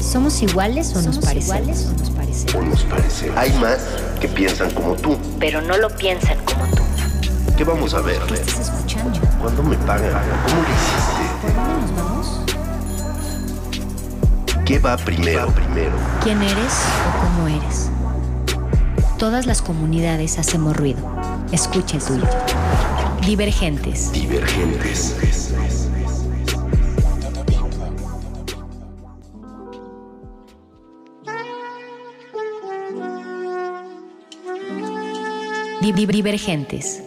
¿Somos iguales o nos parecemos? o nos parecemos? Hay más que piensan como tú. Pero no lo piensan como tú. ¿Qué vamos a ver? ¿Estás escuchando? ¿Cuándo me pagan? ¿Cómo lo hiciste? ¿Por dónde nos vamos? ¿Qué va primero? primero? ¿Quién eres o cómo eres? Todas las comunidades hacemos ruido. Escucha el tuyo. Divergentes. Divergentes. Di- di- Divergentes.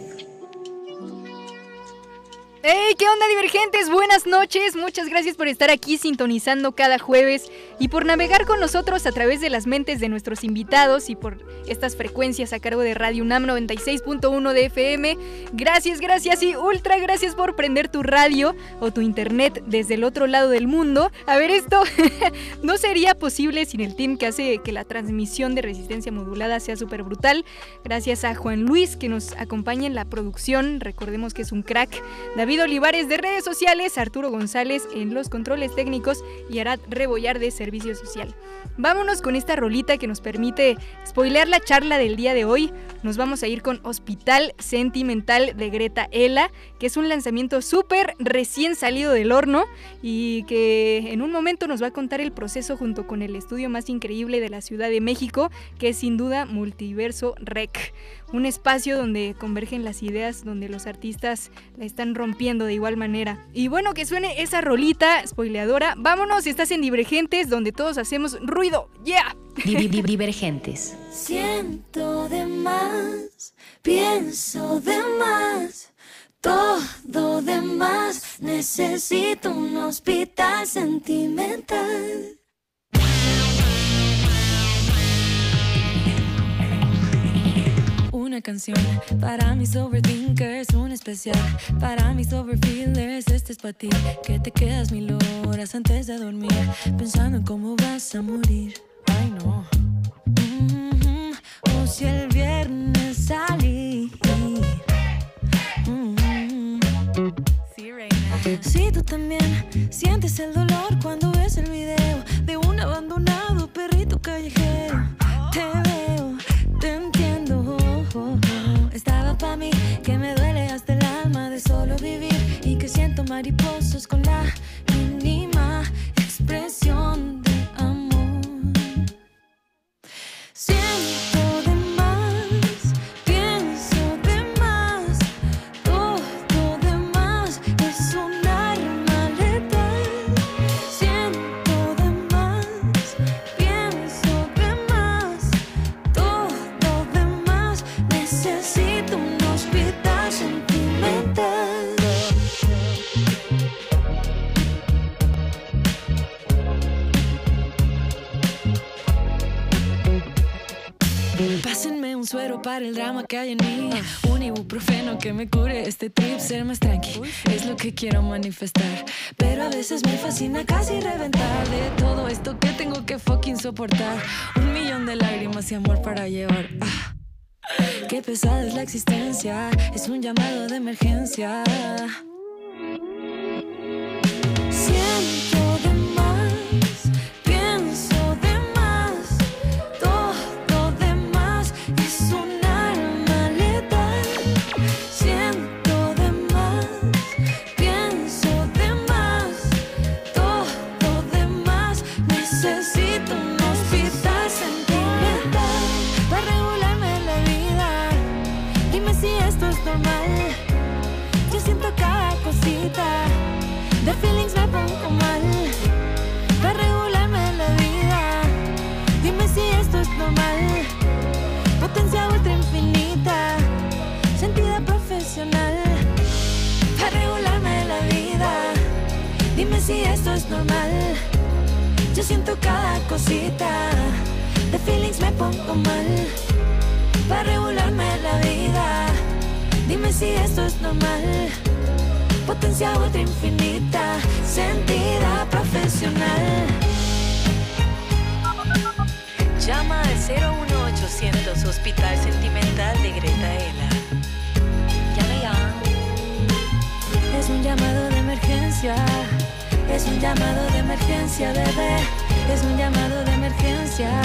¡Hey! ¿Qué onda, divergentes? Buenas noches. Muchas gracias por estar aquí sintonizando cada jueves y por navegar con nosotros a través de las mentes de nuestros invitados y por estas frecuencias a cargo de Radio UNAM 96.1 de FM. Gracias, gracias y ultra gracias por prender tu radio o tu internet desde el otro lado del mundo. A ver, esto no sería posible sin el team que hace que la transmisión de resistencia modulada sea súper brutal. Gracias a Juan Luis que nos acompaña en la producción. Recordemos que es un crack. David Olivares de redes sociales, Arturo González en los controles técnicos y Arad Rebollar de servicio social. Vámonos con esta rolita que nos permite spoilear la charla del día de hoy. Nos vamos a ir con Hospital Sentimental de Greta Ela, que es un lanzamiento súper recién salido del horno y que en un momento nos va a contar el proceso junto con el estudio más increíble de la Ciudad de México, que es sin duda Multiverso Rec un espacio donde convergen las ideas, donde los artistas la están rompiendo de igual manera. Y bueno, que suene esa rolita spoileadora. Vámonos, estás en Divergentes, donde todos hacemos ruido. ¡Yeah! Di- di- di- Divergentes. Siento de más, pienso de más, todo de más. Necesito un hospital sentimental. Una canción para mis overthinkers, un especial para mis overfeelers. Este es para ti, que te quedas mil horas antes de dormir, pensando en cómo vas a morir. Ay, no. Mhm. O si el viernes salí. Si tú también sientes el dolor cuando ves el video de un abandonado perrito callejero, que Pásenme un suero para el drama que hay en mí. Un ibuprofeno que me cure este trip, ser más tranqui. Es lo que quiero manifestar. Pero a veces me fascina casi reventar de todo esto que tengo que fucking soportar. Un millón de lágrimas y amor para llevar. Ah. Qué pesada es la existencia. Es un llamado de emergencia. Profesional. Para regularme la vida. Dime si esto es normal. Yo siento cada cosita. De feelings me pongo mal. Para regularme la vida. Dime si esto es normal. Potencia ultra infinita, sentida profesional. Llama al 01800 Hospital Sentimental de Greta Ela. llamado de emergencia, es un llamado de emergencia, bebé, es un llamado de emergencia.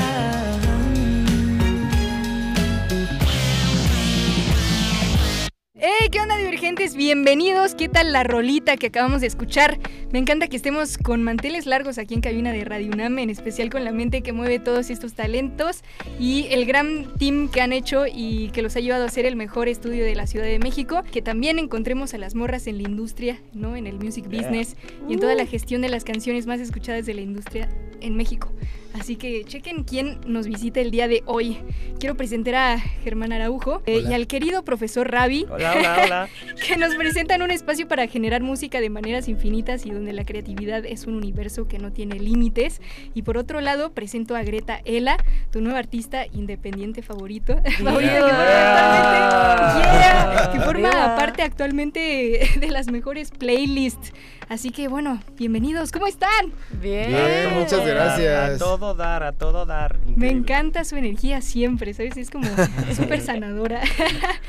Bienvenidos. ¿Qué tal la rolita que acabamos de escuchar? Me encanta que estemos con manteles largos aquí en cabina de Radio UNAM, en especial con la mente que mueve todos estos talentos y el gran team que han hecho y que los ha llevado a ser el mejor estudio de la Ciudad de México. Que también encontremos a las morras en la industria, ¿no? En el music business y en toda la gestión de las canciones más escuchadas de la industria en México. Así que chequen quién nos visita el día de hoy. Quiero presentar a Germán Araujo eh, y al querido profesor Ravi, Hola, hola, hola. que nos presentan un espacio para generar música de maneras infinitas y donde la creatividad es un universo que no tiene límites. Y por otro lado, presento a Greta Ela, tu nueva artista independiente favorito. favorito que Yeah, que forma Yeah. parte actualmente de las mejores playlists. Así que bueno, bienvenidos, ¿cómo están? Bien. Bien, muchas gracias. A todo dar, a todo dar. Me Increíble. encanta su energía siempre, ¿sabes? Es como súper sanadora.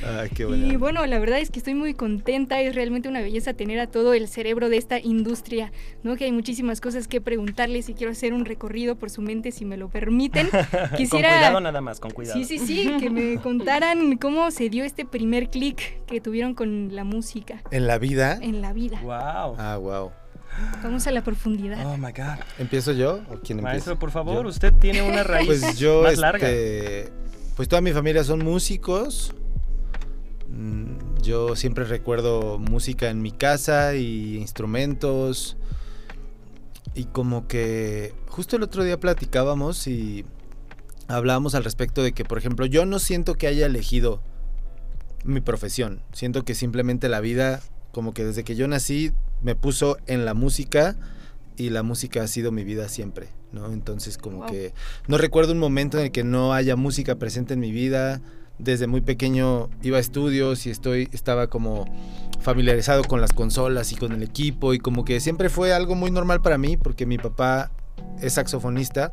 Ay, qué Y bueno. bueno, la verdad es que estoy muy contenta, es realmente una belleza tener a todo el cerebro de esta industria, ¿no? Que hay muchísimas cosas que preguntarles y quiero hacer un recorrido por su mente si me lo permiten. Quisiera Con cuidado nada más, con cuidado. Sí, sí, sí, que me contaran cómo se dio este primer clic que tuvieron con la música En la vida. en la vida. Wow. Ah, wow. Vamos a la profundidad. Oh my god. ¿Empiezo yo o quién empieza? Maestro, por favor, Yo. usted tiene una raíz Pues yo, más larga. este, pues toda mi familia son músicos. Mm, Yo siempre recuerdo música en mi casa y instrumentos. Y como que justo el otro día platicábamos y hablábamos al respecto de que, por ejemplo, yo no siento que haya elegido mi profesión. Siento que simplemente la vida, como que desde que yo nací, me puso en la música y la música ha sido mi vida siempre, ¿no? Entonces como Wow. que no recuerdo un momento en el que no haya música presente en mi vida. Desde muy pequeño iba a estudios y estoy estaba como familiarizado con las consolas y con el equipo y como que siempre fue algo muy normal para mí porque mi papá es saxofonista,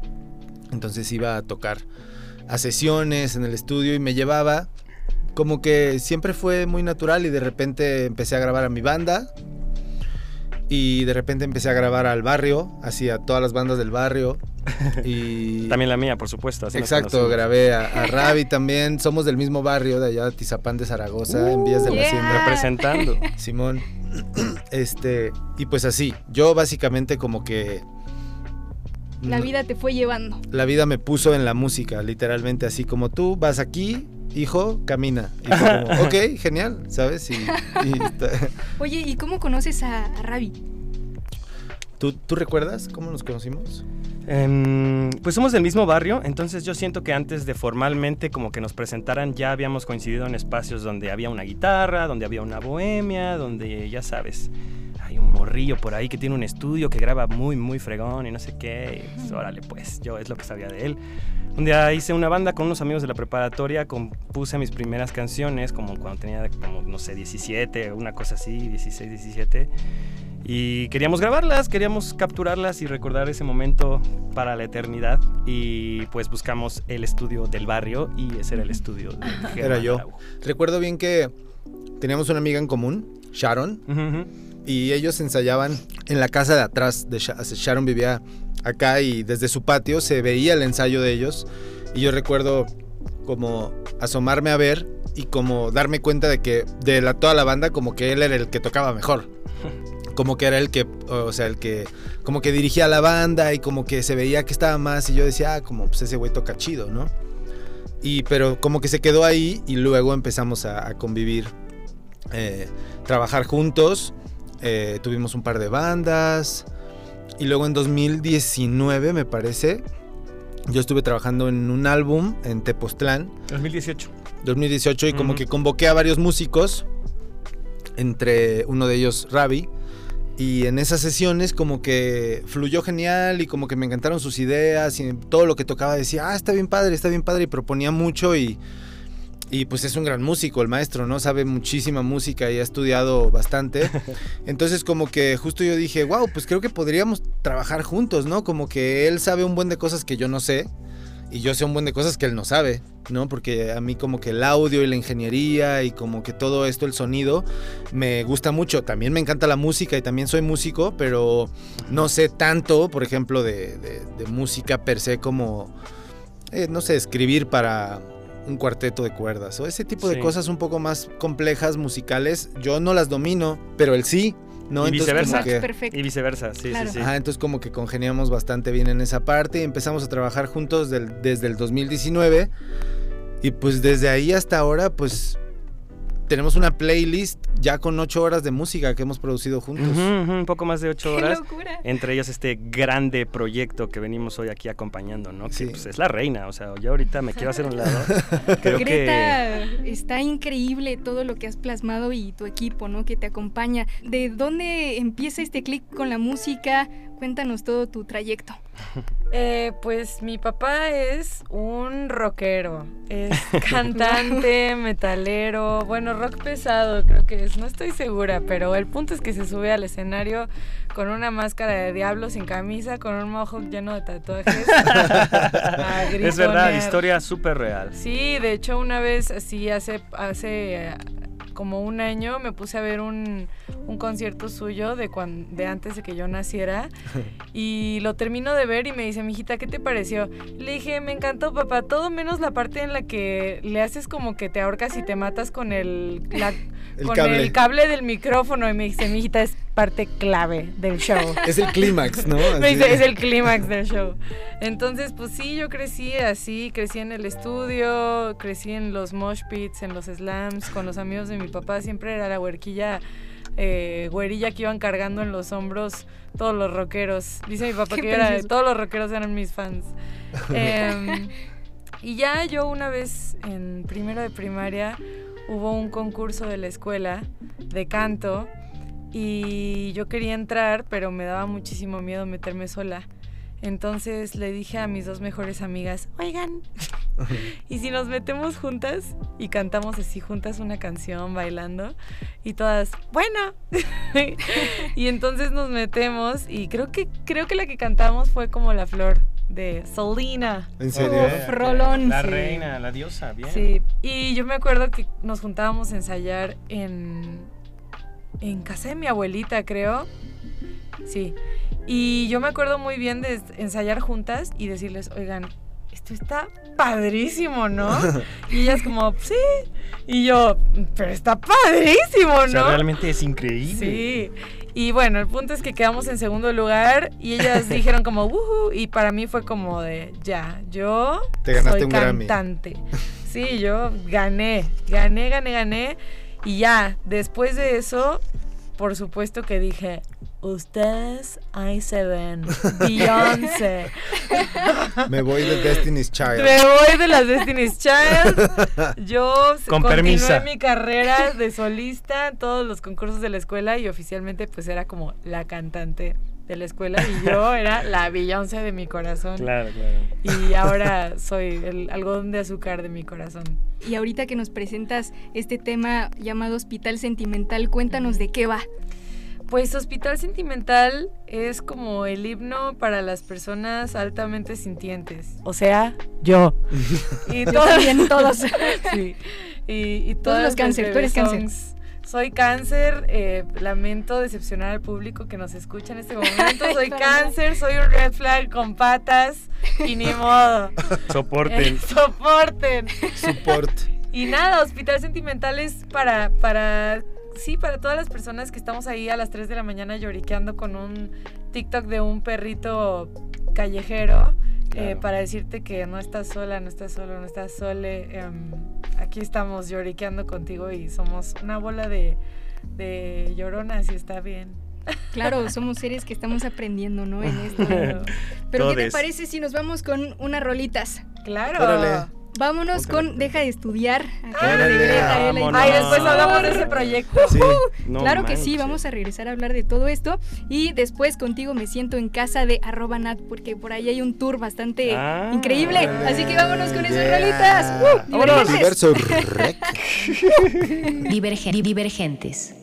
entonces iba a tocar a sesiones en el estudio y me llevaba como que siempre fue muy natural y de repente empecé a grabar a mi banda y de repente empecé a grabar al barrio, así a todas las bandas del barrio y También la mía, por supuesto. así Exacto, grabé a, a Ravi también. Somos del mismo barrio de allá, Tizapán de Zaragoza, en Vías de la. Hacienda. Representando. Simón. Este, y pues así, yo básicamente como que La vida te fue llevando. la vida me puso en la música, literalmente así como tú vas aquí, hijo, camina. Y fue como, ok, genial, ¿sabes? Y, y está- Oye, ¿y cómo conoces a, a Ravi? ¿Tú, ¿Tú recuerdas cómo nos conocimos? Em, pues somos del mismo barrio, entonces yo siento que antes de formalmente como que nos presentaran ya habíamos coincidido en espacios donde había una guitarra, donde había una bohemia, donde ya sabes, hay un morrillo por ahí que tiene un estudio que graba muy, muy fregón y no sé qué. y pues, órale, pues yo es lo que sabía de él. Un día hice una banda con unos amigos de la preparatoria, compuse mis primeras canciones como cuando tenía como, no sé, 17, una cosa así, 16, 17. Y queríamos grabarlas, queríamos capturarlas y recordar ese momento para la eternidad. Y pues buscamos el estudio del barrio y ese era el estudio de Germán Era yo. Recuerdo bien que teníamos una amiga en común, Sharon, y ellos ensayaban en la casa de atrás de Sha- Sharon vivía acá y desde su patio se veía el ensayo de ellos y yo recuerdo como asomarme a ver y como darme cuenta de que de la, toda la banda como que él era el que tocaba mejor como que era el que o sea el que como que dirigía la banda y como que se veía que estaba más y yo decía ah como pues ese güey toca chido no y pero como que se quedó ahí y luego empezamos a, a convivir eh, trabajar juntos eh, tuvimos un par de bandas. Y luego en 2019, me parece, yo estuve trabajando en un álbum en Tepoztlán, 2018. 2018, y como que convoqué a varios músicos, entre uno de ellos Ravi. Y en esas sesiones como que fluyó genial y como que me encantaron sus ideas y todo lo que tocaba decía, ah, está bien padre, está bien padre y proponía mucho y, y pues es un gran músico el maestro, ¿no? Sabe muchísima música y ha estudiado bastante. Entonces como que justo yo dije, wow, pues creo que podríamos trabajar juntos, ¿no? Como que él sabe un buen de cosas que yo no sé. y yo sé un buen de cosas que él no sabe, ¿no? Porque a mí como que el audio y la ingeniería y como que todo esto, el sonido, me gusta mucho. También me encanta la música y también soy músico, pero no sé tanto, por ejemplo, de, de- de música per se como, eh, no sé, escribir para un cuarteto de cuerdas o ese tipo de Sí. cosas un poco más complejas musicales. Yo no las domino, pero él sí, ¿no? Y Entonces, viceversa. como que- Perfecto. Y viceversa, sí, Claro. sí, sí. Ajá, entonces como que congeniamos bastante bien en esa parte y empezamos a trabajar juntos del- desde el 2019 y pues desde ahí hasta ahora pues tenemos una playlist ya con ocho horas de música que hemos producido juntos. Un poco más de ocho ¡Qué horas. locura! Entre ellos este grande proyecto que venimos hoy aquí acompañando, ¿no? Sí. Que pues, es la reina, o sea, yo ahorita me quiero hacer un lado. Creo que... Greta, está increíble todo lo que has plasmado y tu equipo, ¿no? Que te acompaña. ¿De dónde empieza este clic con la música? Cuéntanos todo tu trayecto. Eh, pues mi papá es un rockero, es cantante, metalero, bueno, rock pesado creo que es, no estoy segura, pero el punto es que se sube al escenario con una máscara de diablo sin camisa, con un mohawk lleno de tatuajes. es verdad, historia súper real. Sí, de hecho una vez así hace, hace como un año me puse a ver un, un concierto suyo de, cuan- de antes de que yo naciera y lo termino de ver y me dice, mijita, ¿qué te pareció? Le dije, me encantó papá, todo menos la parte en la que le haces como que te ahorcas y te matas con el, la- El con cable. el cable del micrófono y me dice, mijita, es parte clave del show. Es el clímax, ¿no? Me Así. dice, es el clímax del show. Entonces, pues sí, yo crecí así, crecí en el estudio, crecí en los mosh pits, en los slams, con los amigos de mi papá, siempre era la huerquilla, eh, güerilla que iban cargando en los hombros todos los rockeros. Dice mi papá que era- todos los rockeros eran mis fans. Em, y ya yo una vez en primero de primaria hubo un concurso de la escuela de canto y yo quería entrar, pero me daba muchísimo miedo meterme sola. Entonces le dije a mis dos mejores amigas, oigan, ¿y si nos metemos juntas y cantamos así juntas una canción bailando? Y todas, bueno. y entonces nos metemos y creo que, creo que la que cantamos fue como La Flor de Selena. ¿En serio? Uf, rolón. La Sí. reina, la diosa, bien. Sí, y yo me acuerdo que nos juntábamos a ensayar en, en casa de mi abuelita, creo. Sí. Y yo me acuerdo muy bien de ensayar juntas y decirles, oigan, esto está padrísimo, ¿no? Y ellas como, sí. Y yo, pero está padrísimo, O sea, ¿no? realmente es increíble. Sí. Y bueno, el punto es que quedamos en segundo lugar y ellas dijeron como, "Wujú", y para mí fue como de, ya, yo Te ganaste soy un Grammy. cantante. Sí, yo gané, gané, gané, gané. Y ya, después de eso, por supuesto que dije, ustedes ahí se ven, Beyoncé. Me voy de Destiny's Child. Me voy de las Destiny's Child. Yo Con continué permisa. mi carrera de solista en todos los concursos de la escuela y oficialmente pues era como la cantante de la escuela y yo era la Beyoncé de mi corazón. Claro, claro. Y ahora soy el algodón de azúcar de mi corazón. Y ahorita que nos presentas este tema llamado Hospital Sentimental, cuéntanos de qué va. Pues Hospital Sentimental es como el himno para las personas altamente sintientes. O sea, yo. Y también, todos. Sí. Y, y Todos los cáncer, tú eres cáncer. Soy cáncer, eh, lamento decepcionar al público que nos escucha en este momento. Soy cáncer, soy un red flag con patas y ni modo. Soporten. Eh, soporten. Support. Y nada, Hospital Sentimental es para, para, sí, para todas las personas que estamos ahí a las 3 de la mañana lloriqueando con un TikTok de un perrito callejero. eh, para decirte que no estás sola, no estás solo, no estás sole. em, aquí estamos lloriqueando contigo y somos una bola de, de lloronas y está bien. Claro, somos seres que estamos aprendiendo, ¿no? En esto. Pero ¿qué te parece si nos vamos con unas rolitas? Claro. Órale. Vámonos con Deja de estudiar. Acá de Greta. Ay, después hablamos de ese proyecto. Sí. No claro que sí, vamos a regresar a hablar de todo esto. Y después contigo me siento en casa de arroba nat, porque por ahí hay un tour bastante Ah. increíble. Así que vámonos con esas Yeah. rolitas. ¡Uh! Divergentes. Diverso rec. Divergen- divergentes.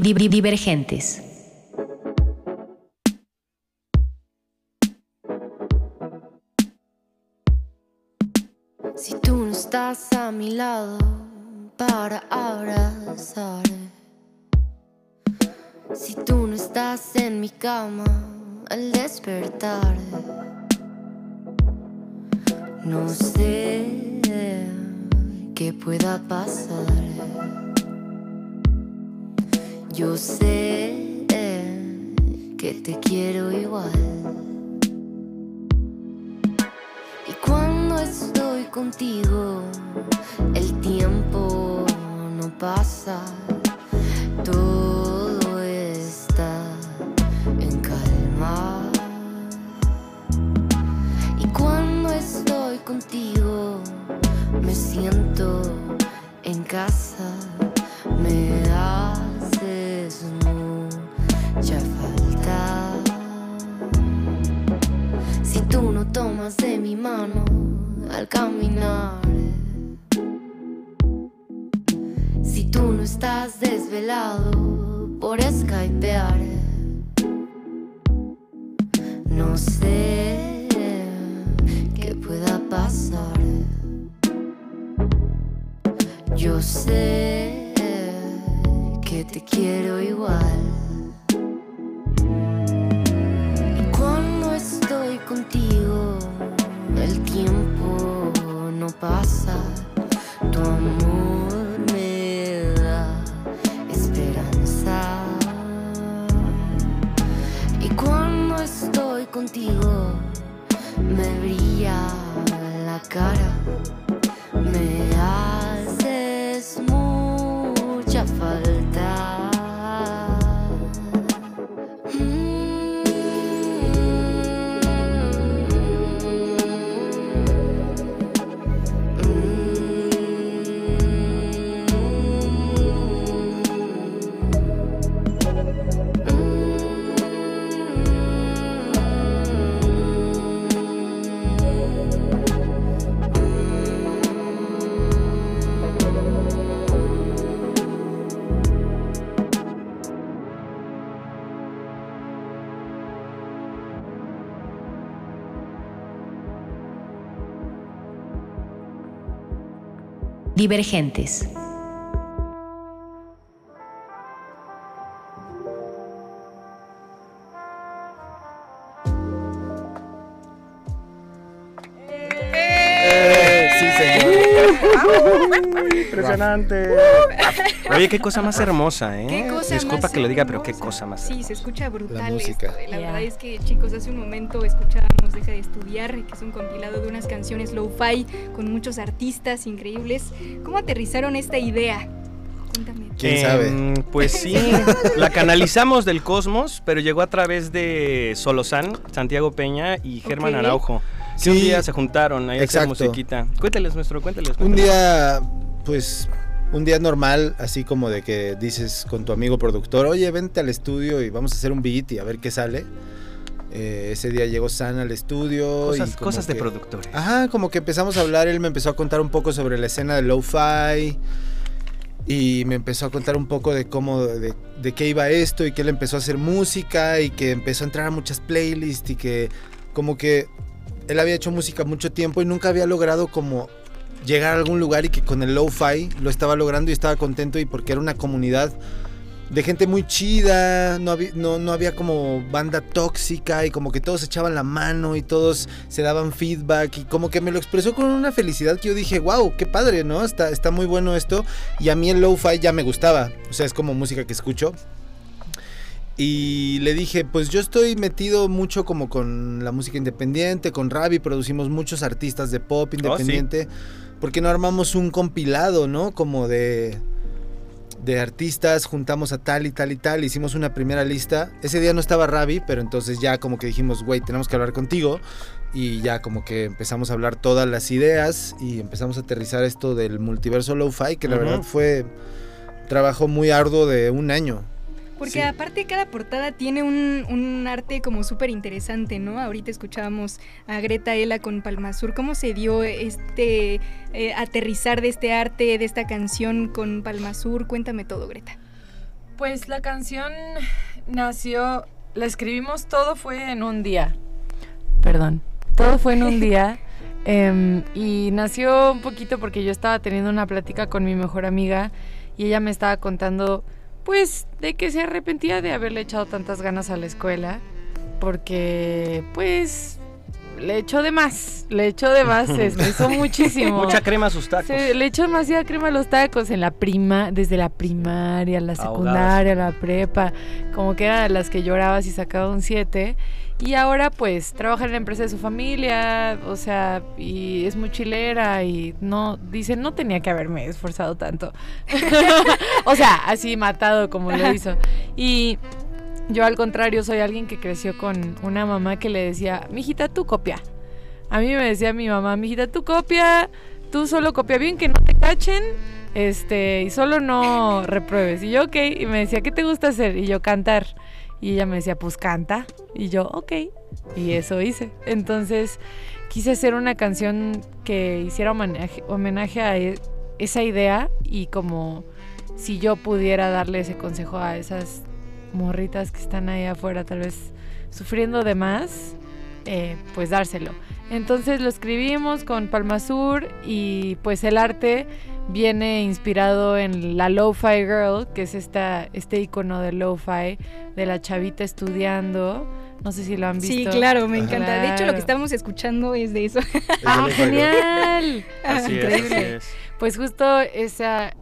Divergentes. Si tú no estás a mi lado para abrazar, si tú no estás en mi cama al despertar, no sé qué pueda pasar. Yo sé que te quiero igual. Y cuando estoy contigo, Divergentes. Eh, sí, señor. Impresionante. Oye, qué cosa más hermosa, ¿eh? Qué cosa Disculpa más que lo diga, pero qué hermosa. cosa más Sí, se escucha brutal música. esto, eh. La Yeah. verdad es que, chicos, hace un momento escuchábamos Deja de Estudiar, que es un compilado de unas canciones lo-fi con muchos artistas increíbles. ¿Cómo aterrizaron esta idea? Cuéntame. ¿Quién Em, sabe? Pues sí, la canalizamos del cosmos, pero llegó a través de Solozán, Santiago Peña y Germán Ok. Araujo. Sí, un día se juntaron ahí a hacer exacto. musiquita. Cuéntales, nuestro, cuéntales. Un cuéntales. día, pues, un día normal, así como de que dices con tu amigo productor, oye, vente al estudio y vamos a hacer un beat y a ver qué sale. Eh, ese día llegó San al estudio. Cosas, y cosas de que- productores. Ajá, como que empezamos a hablar, él me empezó a contar un poco sobre la escena de lo-fi. y me empezó a contar un poco de cómo, de, de qué iba esto y que él empezó a hacer música y que empezó a entrar a muchas playlists y que como que él había hecho música mucho tiempo y nunca había logrado como llegar a algún lugar y que con el lo-fi lo estaba logrando y estaba contento y porque era una comunidad de gente muy chida, no había, no, no había como banda tóxica y como que todos echaban la mano y todos se daban feedback y como que me lo expresó con una felicidad que yo dije, wow, qué padre, ¿no? Está, está muy bueno esto y a mí el lo-fi ya me gustaba, o sea, es como música que escucho. Y le dije, pues yo estoy metido mucho como con la música independiente, con Ravi, producimos muchos artistas de pop independiente. ¿Por qué no armamos un compilado, no? Como de, de artistas, juntamos a tal y tal y tal, hicimos una primera lista. Ese día no estaba Ravi, pero entonces ya como que dijimos, güey, tenemos que hablar contigo. Y ya como que empezamos a hablar todas las ideas y empezamos a aterrizar esto del multiverso lo-fi, que la verdad fue trabajo muy arduo de un año. Porque Sí. aparte cada portada tiene un, un arte como súper interesante, ¿no? Ahorita escuchábamos a Greta Ela con Palmasur. ¿Cómo se dio este eh, aterrizar de este arte, de esta canción con Palmasur? Cuéntame todo, Greta. Pues la canción nació, la escribimos, todo fue en un día. Perdón, todo fue en un día. em, y nació un poquito porque yo estaba teniendo una plática con mi mejor amiga y ella me estaba contando, pues, de que se arrepentía de haberle echado tantas ganas a la escuela. Porque, pues, le echó de más, le echó de más, se muchísimo. Mucha crema a sus tacos. Se le echó demasiada crema a los tacos en la prima, desde la primaria, la Ahogadas. secundaria, la prepa, como que eran las que llorabas y sacaba un 7. Y ahora pues trabaja en la empresa de su familia, o sea, y es mochilera y no, dice, no tenía que haberme esforzado tanto. o sea, así matado como lo hizo. Y yo al contrario soy alguien que creció con una mamá que le decía, mijita, tú copia. A mí me decía mi mamá, mijita, tú copia, tú solo copia bien, que no te cachen, este, y solo no repruebes. Y yo, ok, y me decía, ¿qué te gusta hacer? Y yo, cantar. Y ella me decía, pues canta. Y yo, ok. Y eso hice. Entonces, quise hacer una canción que hiciera homenaje, homenaje a e- esa idea y como si yo pudiera darle ese consejo a esas morritas que están ahí afuera, tal vez sufriendo de más, eh, pues dárselo. Entonces lo escribimos con Palma Sur y pues el arte viene inspirado en la Lo-Fi Girl, que es esta, este icono de Lo-Fi, de la chavita estudiando. No sé si lo han visto. Sí, claro, me encanta. De hecho, lo que estamos escuchando es de eso. ¡Ah, Es genial! Así es, Increíble. así es. Pues justo esa,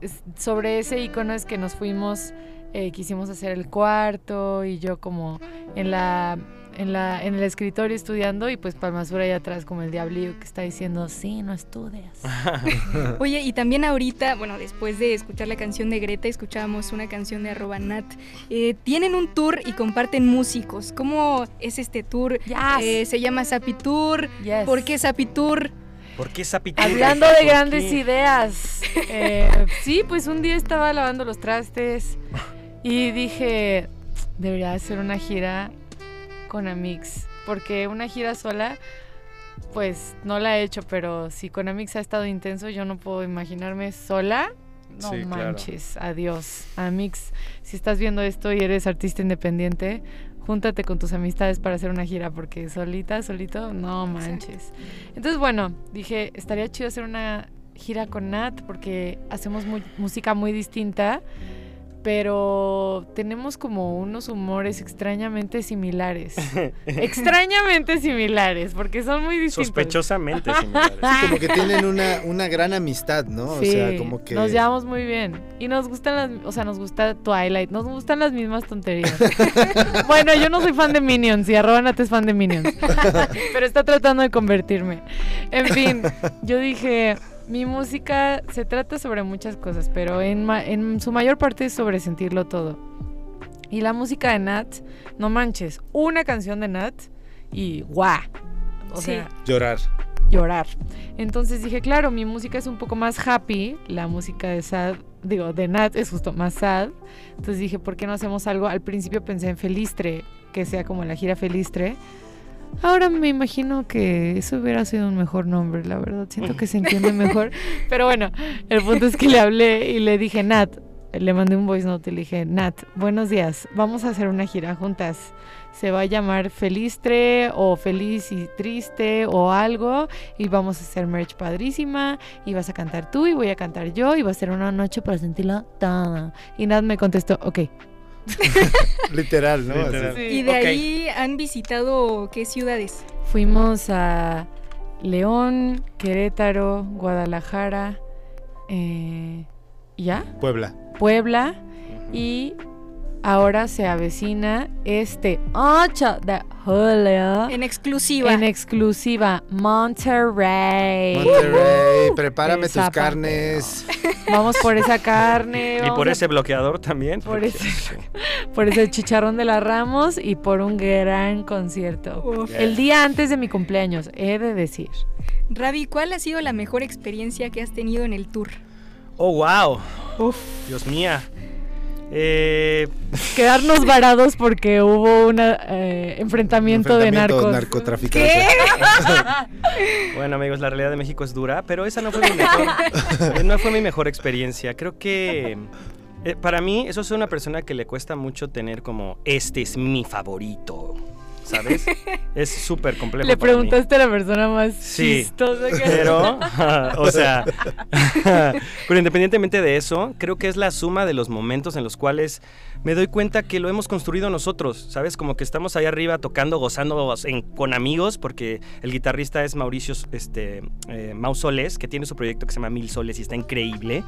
es- sobre ese icono es que nos fuimos, eh, quisimos hacer el cuarto y yo como en la, en la, en el escritorio estudiando y pues Palmasura ahí atrás como el diablillo que está diciendo, sí, no estudias. Oye, y también ahorita, bueno, después de escuchar la canción de Greta, escuchábamos una canción de arroba Nat. Eh, tienen un tour y comparten músicos. ¿Cómo es este tour? Yes. Eh, se llama Sapi Tour. Yes. ¿Por qué Sapi Tour? ¿Por qué? Hablando de ¿Por grandes qué? ideas. eh, sí, pues un día estaba lavando los trastes y dije, debería hacer una gira con Amix. Porque una gira sola, pues no la he hecho, pero si con Amix ha estado intenso, yo no puedo imaginarme sola. No Sí, claro. manches, adiós. Amix, si estás viendo esto y eres artista independiente, júntate con tus amistades para hacer una gira, porque solita, solito, no manches. Entonces, bueno, dije, estaría chido hacer una gira con Nat porque hacemos música muy distinta, pero tenemos como unos humores extrañamente similares. extrañamente similares, porque son muy distintos. Sospechosamente similares. Como que tienen una, una gran amistad, ¿no? Sí, o sea, como que... nos llevamos muy bien. Y nos gustan las, o sea, nos gusta Twilight, nos gustan las mismas tonterías. bueno, yo no soy fan de Minions y arroba Nat es fan de Minions. pero está tratando de convertirme. En fin, yo dije, mi música se trata sobre muchas cosas, pero en, ma- en su mayor parte es sobre sentirlo todo. Y la música de Nat, no manches, una canción de Nat y guau. O Sí. sea, Llorar. llorar. Entonces dije, claro, mi música es un poco más happy, la música de sad, digo, de Nat es justo más sad. Entonces dije, ¿por qué no hacemos algo? Al principio pensé en Felistre, que sea como la gira Felistre, Ahora me imagino que eso hubiera sido un mejor nombre, la verdad. Siento que se entiende mejor. Pero bueno, el punto es que le hablé y le dije, Nat, le mandé un voice note y le dije, Nat, buenos días, vamos a hacer una gira juntas. Se va a llamar Felistre o Feliz y Triste o algo y vamos a hacer merch padrísima y vas a cantar tú y voy a cantar yo y va a ser una noche para sentirla toda. Y Nat me contestó, ok. Literal, ¿no? Literal. Así. Y de Ok. ahí han visitado qué ciudades. Fuimos a León, Querétaro, Guadalajara, eh, ¿ya? Puebla. Puebla y ahora se avecina este 8 de julio En exclusiva. en exclusiva Monterrey. Monterrey, prepárame tus Zapato. carnes. Vamos por esa carne. Y por a- ese bloqueador también. Por ese- por ese chicharrón de la Ramos y por un gran concierto. Uf. El día antes de mi cumpleaños, he de decir. Ravi, ¿cuál ha sido la mejor experiencia que has tenido en el tour? Oh, wow. Uf. Dios mía. Eh, Quedarnos varados porque hubo un enfrentamiento, de narcos. bueno, amigos, la realidad de México es dura, pero esa no fue mi mejor, eh, no fue mi mejor experiencia. Creo que eh, para mí, eso es una persona que le cuesta mucho tener como este es mi favorito. ¿Sabes? Es súper complejo. Le para mí. preguntaste a la persona más Sí, chistosa que Pero, o sea, pero independientemente de eso, creo que es la suma de los momentos en los cuales me doy cuenta que lo hemos construido nosotros, ¿sabes? Como que estamos ahí arriba tocando, gozando con amigos, porque el guitarrista es Mauricio este, eh, que tiene su proyecto que se llama Mil Soles y está increíble.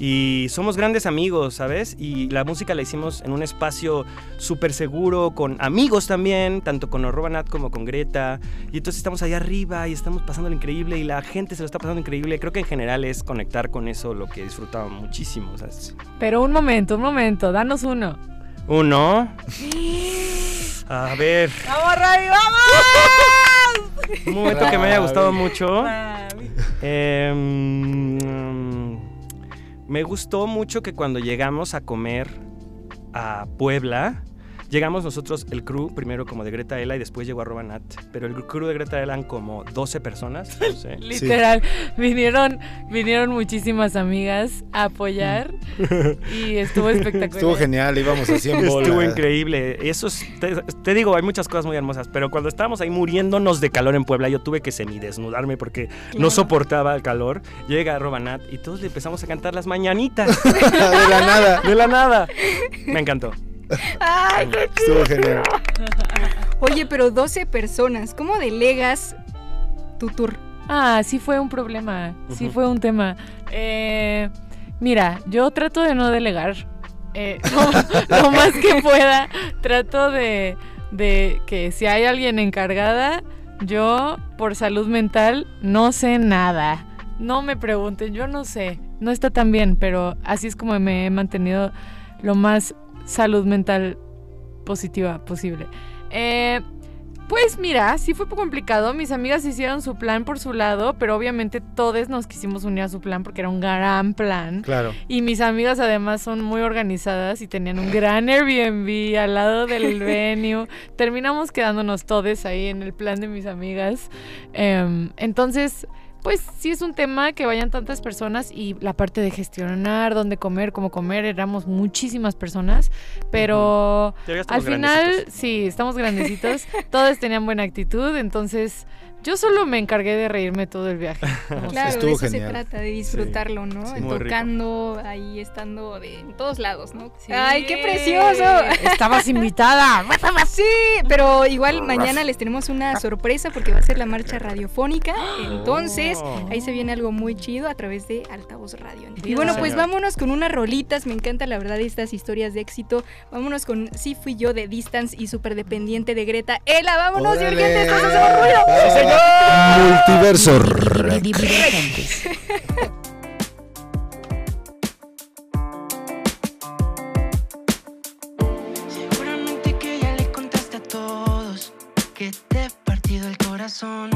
Y somos grandes amigos, ¿sabes? Y la música la hicimos en un espacio súper seguro, con amigos también, tanto con Nat como con Greta. Y entonces estamos ahí arriba y estamos pasando lo increíble y la gente se lo está pasando increíble. Creo que en general es conectar con eso lo que disfrutaba muchísimo, ¿sabes? Pero un momento, un momento, danos uno. Uno. A ver, ¡Vamos, Ravi, vamos! un momento que me haya gustado mucho. Em, me gustó mucho que cuando llegamos a comer a Puebla, llegamos nosotros, el crew, primero como de Greta Ela y después llegó a Nat. Pero el crew de Greta Ela eran como 12 personas, no sé. Literal, vinieron, vinieron muchísimas amigas a apoyar y estuvo espectacular. Estuvo genial, íbamos así en bola. Estuvo increíble. Eso es- te, te digo, hay muchas cosas muy hermosas, pero cuando estábamos ahí muriéndonos de calor en Puebla, yo tuve que semidesnudarme porque Claro. no soportaba el calor. Llega Robanat y todos le empezamos a cantar las mañanitas. de la nada. de la nada. Me encantó. ¡Ay, qué Estuvo genial. Oye, pero 12 personas, ¿cómo delegas tu tour? Ah, sí fue un problema, sí fue un tema. Eh, mira, yo trato de no delegar. eh, lo, lo más que pueda. Trato de, de que si hay alguien encargada, yo por salud mental no sé nada. No me pregunten, yo no sé. No está tan bien, pero así es como me he mantenido lo más salud mental positiva posible. Eh, pues mira, sí fue poco complicado. Mis amigas hicieron su plan por su lado, pero obviamente todos nos quisimos unir a su plan porque era un gran plan. Claro. Y mis amigas además son muy organizadas y tenían un gran Airbnb al lado del venue. Terminamos quedándonos todos ahí en el plan de mis amigas. Em, entonces, pues sí es un tema que vayan tantas personas y la parte de gestionar, dónde comer, cómo comer, éramos muchísimas personas, pero al final grandecitos. sí, estamos grandecitos, todos tenían buena actitud, entonces yo solo me encargué de reírme todo el viaje. Claro, estuvo de eso genial. se trata, de disfrutarlo, ¿no? sí, muy rico. Tocando, ahí estando de, en todos lados, ¿no? Sí. ¡Ay, qué precioso! Estabas invitada. Sí, pero igual mañana les tenemos una sorpresa porque va a ser la marcha radiofónica. Entonces, Oh. ahí se viene algo muy chido a través de Altavoz Radio. Y bueno, pues Señor. vámonos con unas rolitas. Me encanta la verdad estas historias de éxito. Vámonos con Sí fui yo de Distance y Superdependiente de Greta. ¡Ela, vámonos. Divergentes! ¡Todos hacemos ruido! Multiverso. Seguramente que ya le contaste a todos que te he partido el corazón.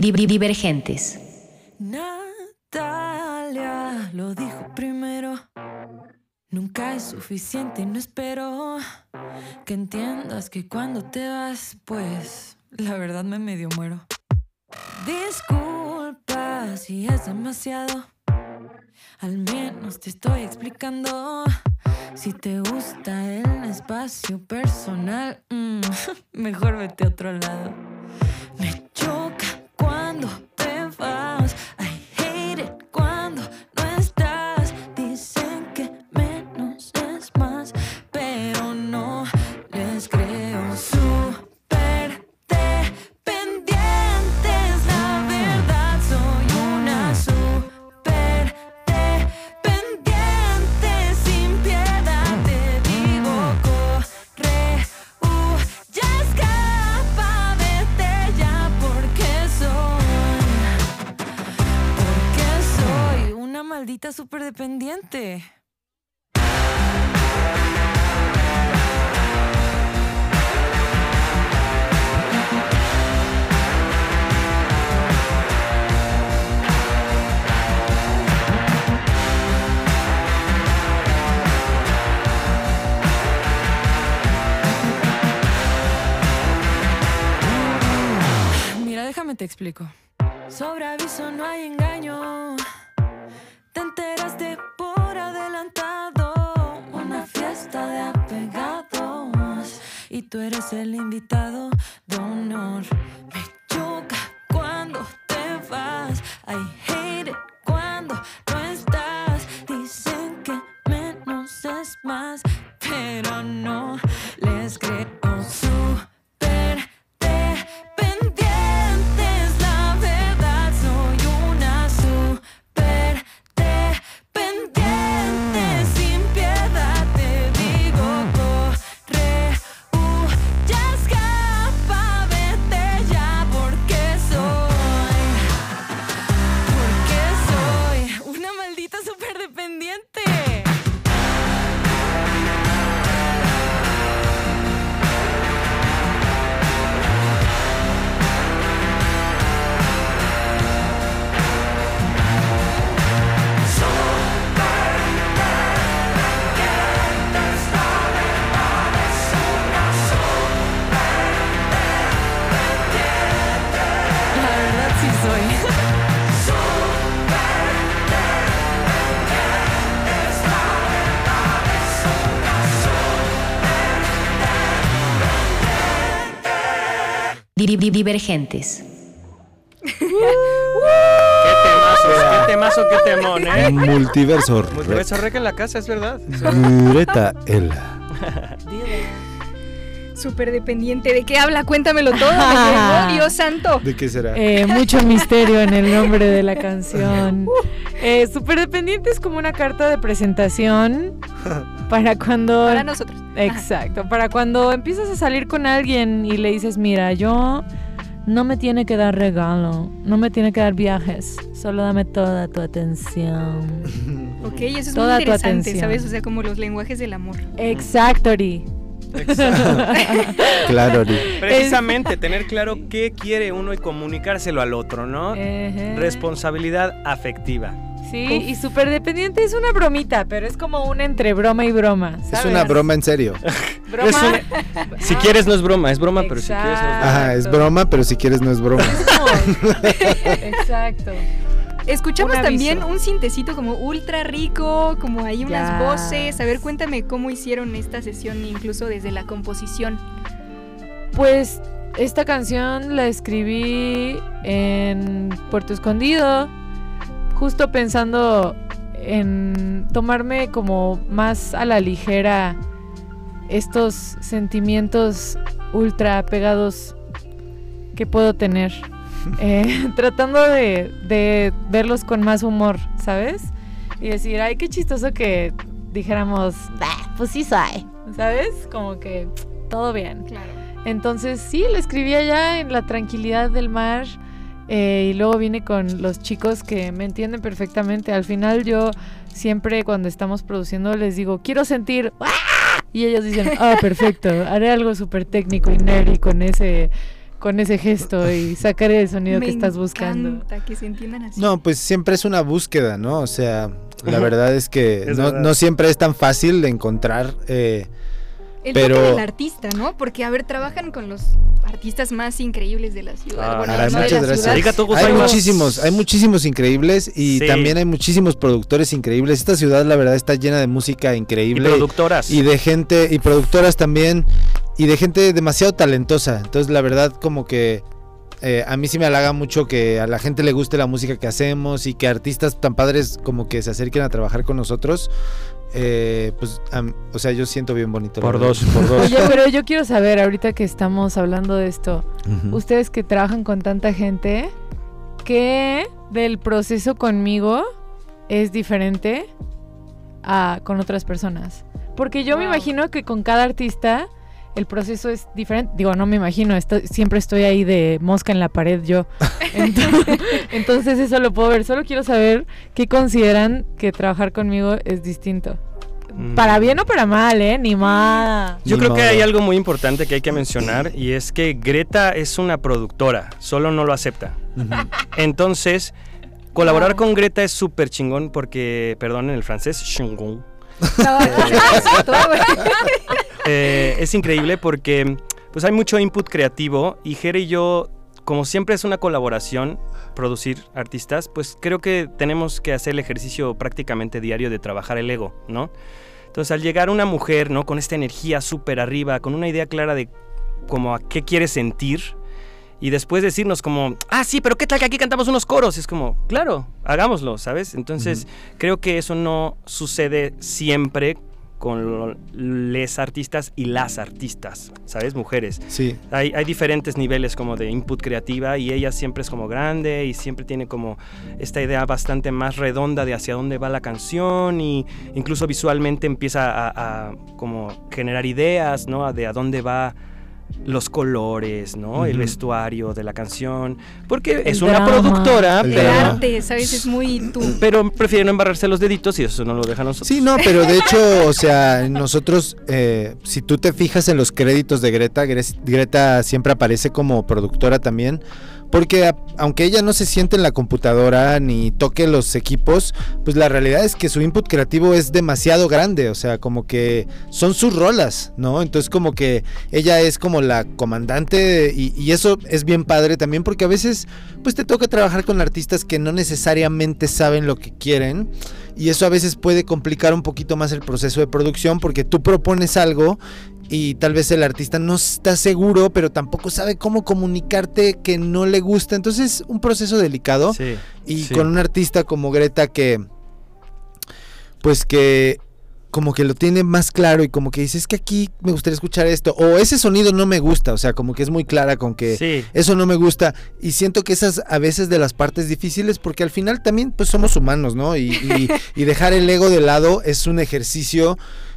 divergentes. Natalia lo dijo primero. Nunca es suficiente y no espero que entiendas que cuando te vas, pues la verdad me medio muero. Disculpa si es demasiado. Al menos te estoy explicando. Si te gusta el espacio personal, mm, mejor vete a otro lado. Mira, déjame te explico. Sobre aviso no hay engaño. Te enteraste y tú eres el invitado de honor. Me choca cuando te vas, I hate it cuando no estás. Dicen que menos es más. Divergentes. qué temazo, qué temazo, qué temón, ¿eh? Multiverso Rec. Multiverso Rec en la casa, es verdad. Greta Ela. Súper dependiente. ¿De qué habla? Cuéntamelo todo. ¿De qué? Dios santo. ¿De qué será? Eh, mucho misterio en el nombre de la canción. Eh, Súper dependiente es como una carta de presentación para cuando... Para nosotros. Exacto, para cuando empiezas a salir con alguien y le dices, mira, yo no me tiene que dar regalo, no me tiene que dar viajes, solo dame toda tu atención. Ok, eso es Toda muy interesante. ¿sabes? O sea, como los lenguajes del amor. Exacto, Ori. Claro, Ori. Precisamente, tener claro qué quiere uno y comunicárselo al otro, ¿no? Responsabilidad afectiva. Sí, y súper dependiente es una bromita, pero es como una entre broma y broma. Es una broma en serio. Broma. Es una- Si quieres no es broma, es broma, pero si quieres no es broma. Ajá, es broma, pero si quieres no es broma. Exacto. Escuchamos Un también un cintecito como ultra rico, como hay unas voces. A ver, cuéntame cómo hicieron esta sesión, incluso desde la composición. Pues esta canción la escribí en Puerto Escondido, justo pensando en tomarme como más a la ligera estos sentimientos ultra pegados que puedo tener. Eh, tratando de, de verlos con más humor, ¿sabes? Y decir, ay, qué chistoso que dijéramos, "Ah, pues sí soy, ¿sabes? Como que todo bien. Claro. Entonces sí, lo escribí allá en la tranquilidad del mar eh, y luego vine con los chicos que me entienden perfectamente. Al final yo siempre cuando estamos produciendo les digo, quiero sentir... "¡Ah!", Y ellos dicen, ah, perfecto, haré algo súper técnico y nerdy con ese, con ese gesto y sacaré el sonido Me que estás buscando. encanta que se entiendan así. No, pues siempre es una búsqueda, ¿no? O sea, la verdad es que Es no, verdad. no siempre es tan fácil de encontrar. eh, El pero- toque del artista, ¿no? Porque, a ver, trabajan con los artistas más increíbles de la ciudad. Ah, bueno, caray, no de muchas la gracias. ciudad. Hay muchísimos, hay muchísimos increíbles y Sí. también hay muchísimos productores increíbles. Esta ciudad, la verdad, está llena de música Y increíble productoras. y de gente y productoras también y de gente demasiado talentosa. Entonces, la verdad, como que eh, a mí sí me halaga mucho que a la gente le guste la música que hacemos y que artistas tan padres como que se acerquen a trabajar con nosotros. Eh, pues, o sea, yo siento bien bonito. Por dos, por dos. Oye, pero yo quiero saber, ahorita que estamos hablando de esto, ustedes que trabajan con tanta gente, ¿qué del proceso conmigo es diferente a con otras personas? Porque yo me imagino que con cada artista el proceso es diferente. Digo, no me imagino, esto- siempre estoy ahí de mosca en la pared yo. Entonces, entonces eso lo puedo ver. Solo quiero saber qué consideran que trabajar conmigo es distinto. Mm. Para bien o para mal, ¿eh? Ni más. Yo Ni creo que hay algo muy importante que hay que mencionar y es que Greta es una productora, solo no lo acepta. Entonces, colaborar con Greta es súper chingón porque, perdón en el francés, chingón. No, güey. Eh, es increíble porque pues hay mucho input creativo y Jere y yo, como siempre es una colaboración, producir artistas, pues creo que tenemos que hacer el ejercicio prácticamente diario de trabajar el ego, ¿no? Entonces al llegar una mujer, ¿no? Con esta energía súper arriba, con una idea clara de como a qué quiere sentir y después decirnos como, ah, sí, pero ¿qué tal que aquí cantamos unos coros? Es como, claro, hagámoslo, ¿sabes? Entonces creo que eso no sucede siempre con les artistas y las artistas, ¿sabes? Mujeres. Sí. Hay, hay diferentes niveles como de input creativa y ella siempre es como grande y siempre tiene como esta idea bastante más redonda de hacia dónde va la canción y incluso visualmente empieza a, a como generar ideas, ¿no? De a dónde va los colores, ¿no? El vestuario de la canción, porque El es una productora, El pero, drama. arte, ¿sabes? Es muy tú. pero prefiere no embarrarse los deditos y eso no lo deja a nosotros. Sí, no, pero de hecho, o sea, nosotros, eh, si tú te fijas en los créditos de Greta, Gre- Greta siempre aparece como productora también, porque aunque ella no se siente en la computadora ni toque los equipos, pues la realidad es que su input creativo es demasiado grande, o sea, como que son sus rolas, ¿no? Entonces como que ella es como la comandante y, y eso es bien padre también porque a veces pues te toca trabajar con artistas que no necesariamente saben lo que quieren y eso a veces puede complicar un poquito más el proceso de producción porque tú propones algo y tal vez el artista no está seguro, pero tampoco sabe cómo comunicarte que no le gusta. Entonces, un proceso delicado. Sí. Y sí. con un artista como Greta que, pues que como que lo tiene más claro y como que dice, es que aquí me gustaría escuchar esto. O ese sonido no me gusta, o sea, como que es muy clara con que Sí. eso no me gusta. Y siento que esas a veces de las partes difíciles, porque al final también pues somos humanos, ¿no? Y, y- y dejar el ego de lado es un ejercicio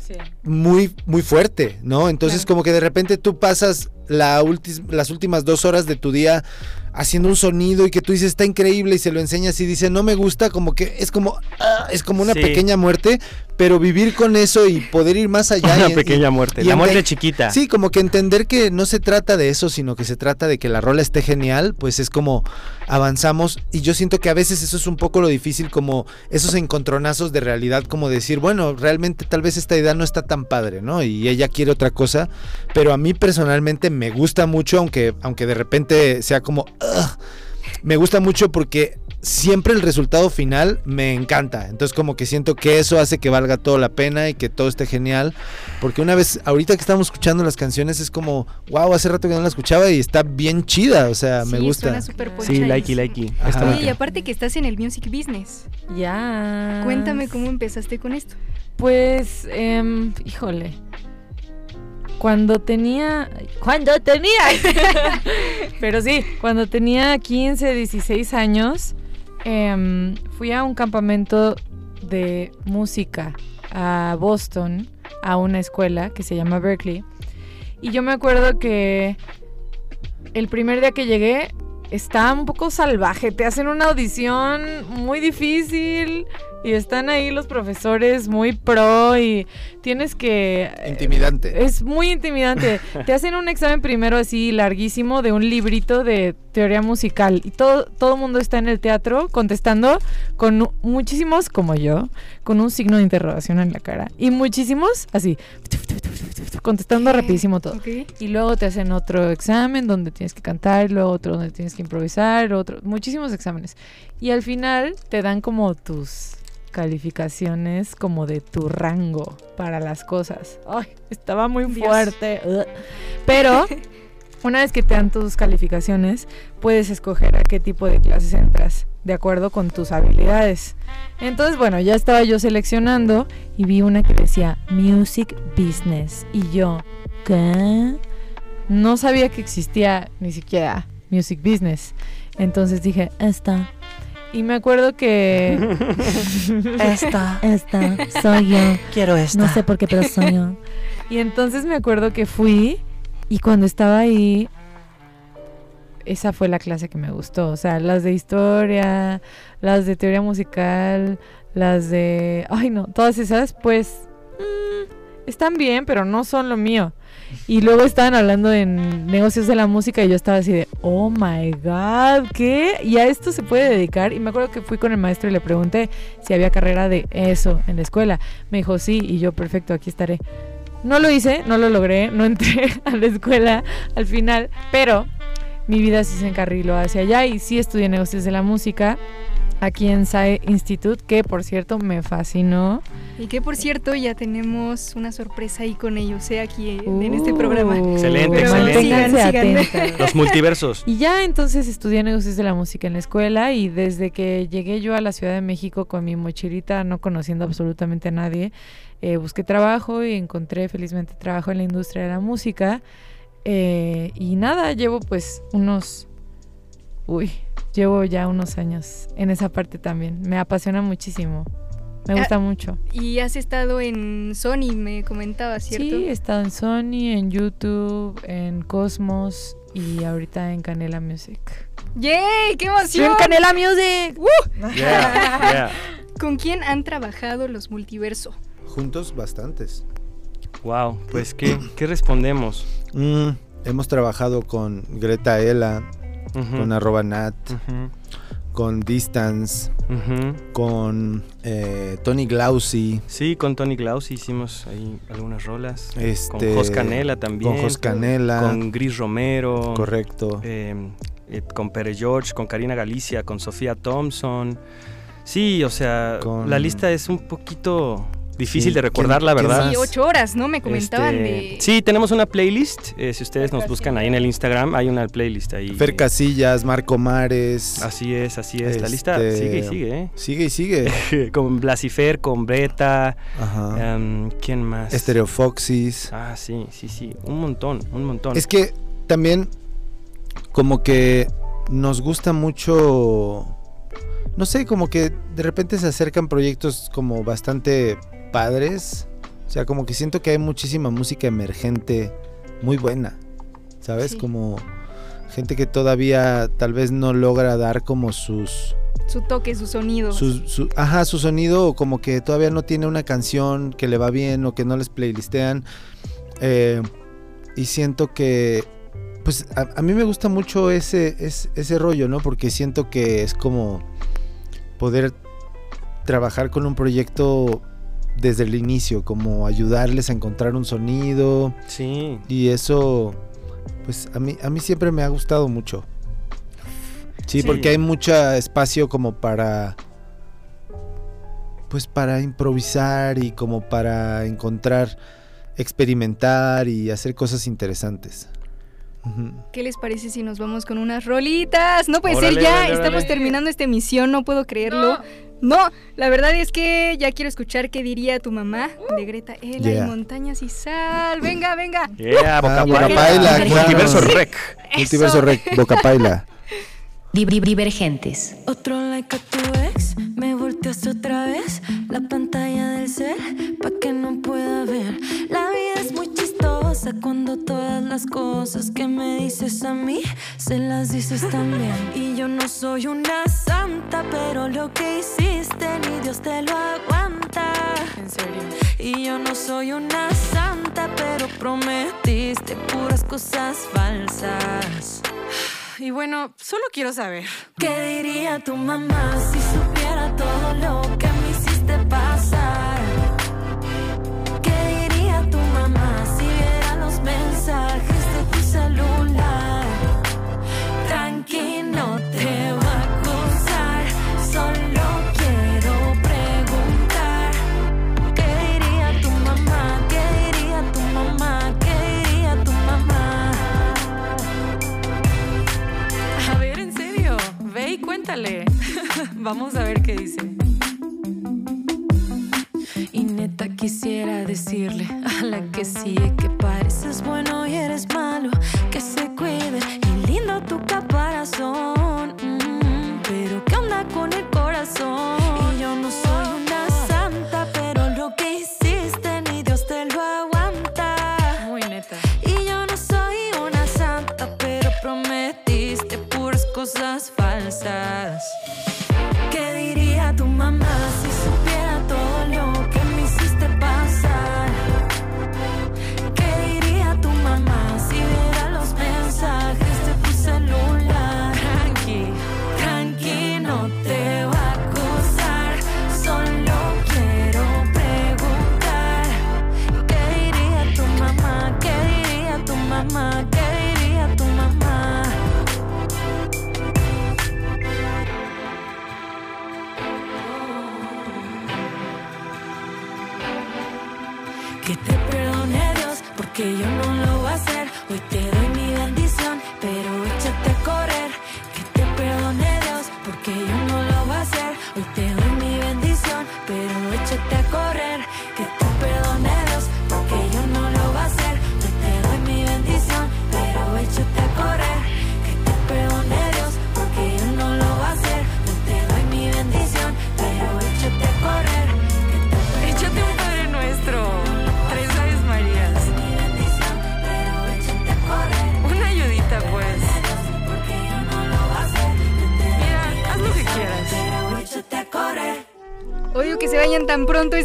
Sí. muy, muy fuerte, ¿no? Entonces como que de repente tú pasas la las últimas dos horas de tu día haciendo un sonido y que tú dices está increíble y se lo enseñas y dice no me gusta, como que es como, ah, es como una Sí. pequeña muerte, pero vivir con eso y poder ir más allá. Una y- pequeña muerte. y La muerte chiquita. Sí, como que entender que no se trata de eso, sino que se trata de que la rola esté genial, pues es como avanzamos y yo siento que a veces eso es un poco lo difícil, como esos encontronazos de realidad, como decir, bueno, realmente tal vez esta idea no está tan padre, ¿no? Y ella quiere otra cosa, pero a mí personalmente me gusta mucho, aunque, aunque de repente sea como, "Ugh", me gusta mucho porque siempre el resultado final me encanta. Entonces como que siento que eso hace que valga toda la pena y que todo esté genial. Porque una vez, ahorita que estamos escuchando las canciones es como, wow, hace rato que no la escuchaba y está bien chida. O sea, me gusta. suena Sí, likey, likey. Oye, y aparte que estás en el music business. Ya. Cuéntame cómo empezaste con esto. Pues, em, híjole. Cuando tenía. Cuando tenía. Pero sí, cuando tenía 15, 16 años, em, fui a un campamento de música a Boston, a una escuela que se llama Berkeley. Y yo me acuerdo que el primer día que llegué está un poco salvaje. Te hacen una audición muy difícil y están ahí los profesores muy pro y tienes que... Intimidante. Es muy intimidante. Te hacen un examen primero así larguísimo de un librito de teoría musical y todo todo mundo está en el teatro contestando con muchísimos como yo, con un signo de interrogación en la cara y muchísimos así contestando rapidísimo todo. Ok. Y luego te hacen otro examen donde tienes que cantar, luego otro donde tienes que improvisar, otro, muchísimos exámenes. Y al final te dan como tus calificaciones como de tu rango para las cosas. Ay, estaba muy Dios. fuerte. Pero una vez que te dan tus calificaciones, puedes escoger a qué tipo de clases entras, de acuerdo con tus habilidades. Entonces, bueno, ya estaba yo seleccionando y vi una que decía Music Business. Y yo, ¿qué? No sabía que existía ni siquiera Music Business. Entonces dije, esta. Y me acuerdo que... esta. Esta. Soy yo. Quiero esta. No sé por qué, pero soy yo. Y entonces me acuerdo que fui y cuando estaba ahí, esa fue la clase que me gustó. O sea, las de historia, las de teoría musical, las de... Ay, no, todas esas, pues... mm, están bien, pero no son lo mío. Y luego estaban hablando en negocios de la música y yo estaba así de, oh my god, ¿qué? Y a esto se puede dedicar. Y me acuerdo que fui con el maestro y le pregunté si había carrera de eso en la escuela. Me dijo, sí, y yo, perfecto, aquí estaré. No lo hice, no lo logré, no entré a la escuela al final, pero mi vida sí se encarriló hacia allá y sí estudié negocios de la música aquí en SAE Institute, que por cierto me fascinó. Y que por cierto ya tenemos una sorpresa ahí con ellos, ¿eh? aquí en este programa. Excelente, Pero excelente. sigan, sigan. Los multiversos. Y ya entonces estudié negocios de la música en la escuela y desde que llegué yo a la Ciudad de México con mi mochilita, no conociendo absolutamente a nadie, eh, busqué trabajo y encontré felizmente trabajo en la industria de la música. Eh, y nada, llevo pues unos... Uy, llevo ya unos años en esa parte también. Me apasiona muchísimo. Me Ah, gusta mucho. Y has estado en Sony, me comentabas, ¿cierto? Sí, he estado en Sony, en YouTube, en Cosmos y ahorita en Canela Music. ¡Yay! ¡Qué Yo emoción! en Canela Music. ¡Uh! Yeah, yeah. ¿Con quién han trabajado los multiverso? Juntos bastantes. Wow, pues ¿qué, qué respondemos? Mm, hemos trabajado con Greta Ela, Con arroba Nat, con Distance, con eh, Tony Glausi. Sí, con Tony Klaus hicimos ahí algunas rolas. Este, con Jos Canela también. Con Jos Canela. Con Gris Romero. Correcto. eh, eh, con Pere George, con Karina Galicia, con Sofía Thompson. Sí, o sea, Con- la lista es un poquito difícil Sí, de recordar, ¿quién- la verdad. Sí, ocho horas, ¿no? Me comentaban Este, de... Sí, tenemos una playlist. eh, si ustedes nos buscan ahí en el Instagram, hay una playlist ahí. Fer Casillas, Marco Mares. Así es, así es. La lista Este, sigue y sigue, ¿eh? Sigue y sigue. con Blasifer, con Breta. Ajá. em, ¿Quién más? Estereofoxis. Ah, sí, sí, sí. Un montón, un montón. Es que también como que nos gusta mucho, no sé, como que de repente se acercan proyectos como bastante padres. O sea, como que siento que hay muchísima música emergente muy buena, ¿sabes? Sí. Como gente que todavía tal vez no logra dar como sus... Su toque, su sonido. Su, su- ajá, su sonido o como que todavía no tiene una canción que le va bien o que no les playlistean. Eh, y siento que, pues a, a mí me gusta mucho ese, es- ese rollo, ¿no? Porque siento que es como poder trabajar con un proyecto desde el inicio, como ayudarles a encontrar un sonido. Sí. Y eso, pues a mí, a mí siempre me ha gustado mucho. Sí, Sí. porque hay mucho espacio como para, pues para improvisar y como para encontrar, experimentar y hacer cosas interesantes. ¿Qué les parece si nos vamos con unas rolitas? No puede Órale, ser ya, órale, estamos órale. terminando esta emisión, no puedo creerlo. No. la verdad es que ya quiero escuchar qué diría tu mamá de Greta Ela Yeah. y Montañas y Sal. Venga, venga. Yeah, boca Ah, paila. Bocapaila, claro. Multiverso Rec. Multiverso Rec, Boca Paila. Dibri- Divergentes. Otro like a tu ex, me volteaste otra vez la pantalla del cel pa' que no pueda ver. La cuando todas las cosas que me dices a mí se las dices también. Y yo no soy una santa, pero lo que hiciste ni Dios te lo aguanta. En serio. Y yo no soy una santa, pero prometiste puras cosas falsas. Y bueno, solo quiero saber. ¿Qué diría tu mamá si supiera todo lo que me hiciste Vamos a ver qué dice. Y neta quisiera decirle a la que sigue que pareces bueno y eres malo,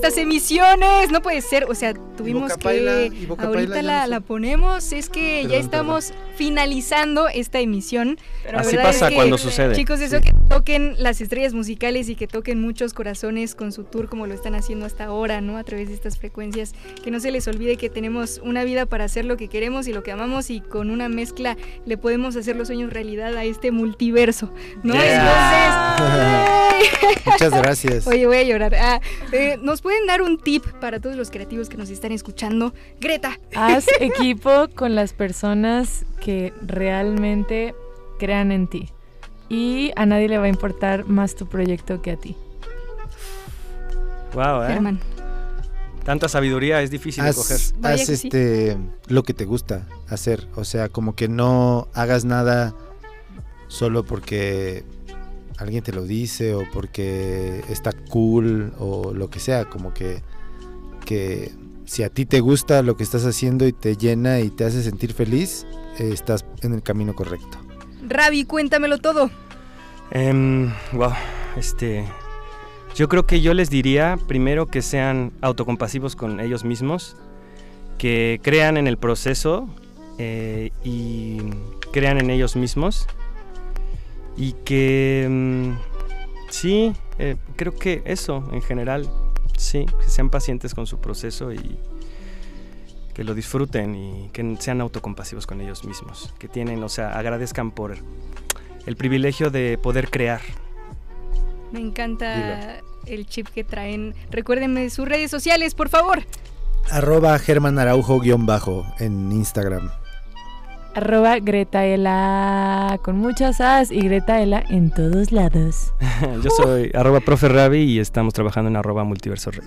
estas emisiones. No puede ser. O sea, tuvimos Boca Paila, que. Boca ahorita Paila ya la, no sé. la ponemos. Es que ya Perdón, estamos finalizando esta emisión. La Así pasa es que, cuando sucede. Chicos, eso que toquen las estrellas musicales y que toquen muchos corazones con su tour como lo están haciendo hasta ahora, ¿no? A través de estas frecuencias. Que no se les olvide que tenemos una vida para hacer lo que queremos y lo que amamos y con una mezcla le podemos hacer los sueños realidad a este multiverso, ¿no? Yeah. Entonces, Muchas gracias. Oye, voy a llorar. Ah, eh, ¿Nos pueden dar un tip para todos los creativos que nos están escuchando? Greta. Haz equipo con las personas que realmente crean en ti. Y a nadie le va a importar más tu proyecto que a ti. Wow, ¿eh? Germán. Tanta sabiduría es difícil de coger. Haz, haz sí. este lo que te gusta hacer. O sea, como que no hagas nada solo porque alguien te lo dice o porque está cool o lo que sea. Como que, que si a ti te gusta lo que estás haciendo y te llena y te hace sentir feliz, eh, estás en el camino correcto. Ravi, cuéntamelo todo. Em, wow, este. Yo creo que yo les diría primero que sean autocompasivos con ellos mismos, que crean en el proceso eh, y crean en ellos mismos y que mm, sí, eh, creo que eso en general, sí, que sean pacientes con su proceso y que lo disfruten y que sean autocompasivos con ellos mismos, que tienen, o sea, agradezcan por el privilegio de poder crear. Me encanta el chip que traen. Recuérdenme sus redes sociales, por favor. Arroba Germán Araujo guion bajo en Instagram. Arroba Gretaela con muchas as y Gretaela en todos lados. Yo soy arroba profe Ravi y estamos trabajando en arroba multiverso rec.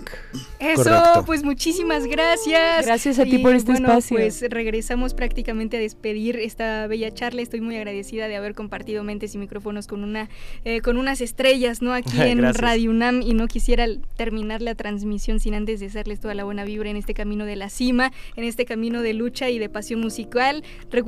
Eso, Correcto. pues muchísimas gracias. Gracias a ti Y, por este bueno, espacio. Pues regresamos prácticamente a despedir esta bella charla. Estoy muy agradecida de haber compartido mentes y micrófonos con una eh, con unas estrellas, ¿no? Aquí en. Radio UNAM y no quisiera terminar la transmisión sin antes desearles toda la buena vibra en este camino de la cima, en este camino de lucha y de pasión musical.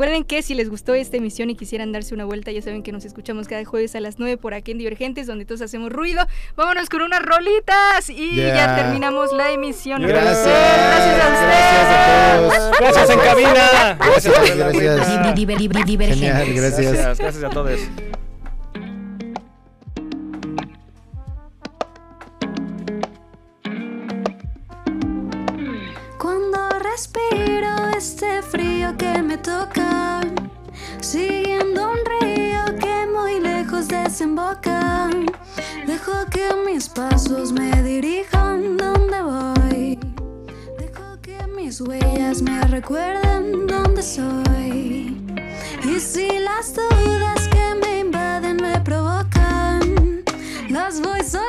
Recuerden que si les gustó esta emisión y quisieran darse una vuelta, ya saben que nos escuchamos cada jueves a las 9 por aquí en Divergentes, donde todos hacemos ruido. Vámonos con unas rolitas y ya terminamos la emisión. Gracias. Gracias a ustedes. Gracias a todos. Gracias en cabina. Gracias, Gracias, gracias. Diver- diver- diver- divergentes. Genial, gracias. Gracias, gracias a todos. Cuando respiro este frío que me toca, dejo que mis pasos me dirijan donde voy. Dejo que mis huellas me recuerden dónde soy. Y si las dudas que me invaden me provocan, las voy soltando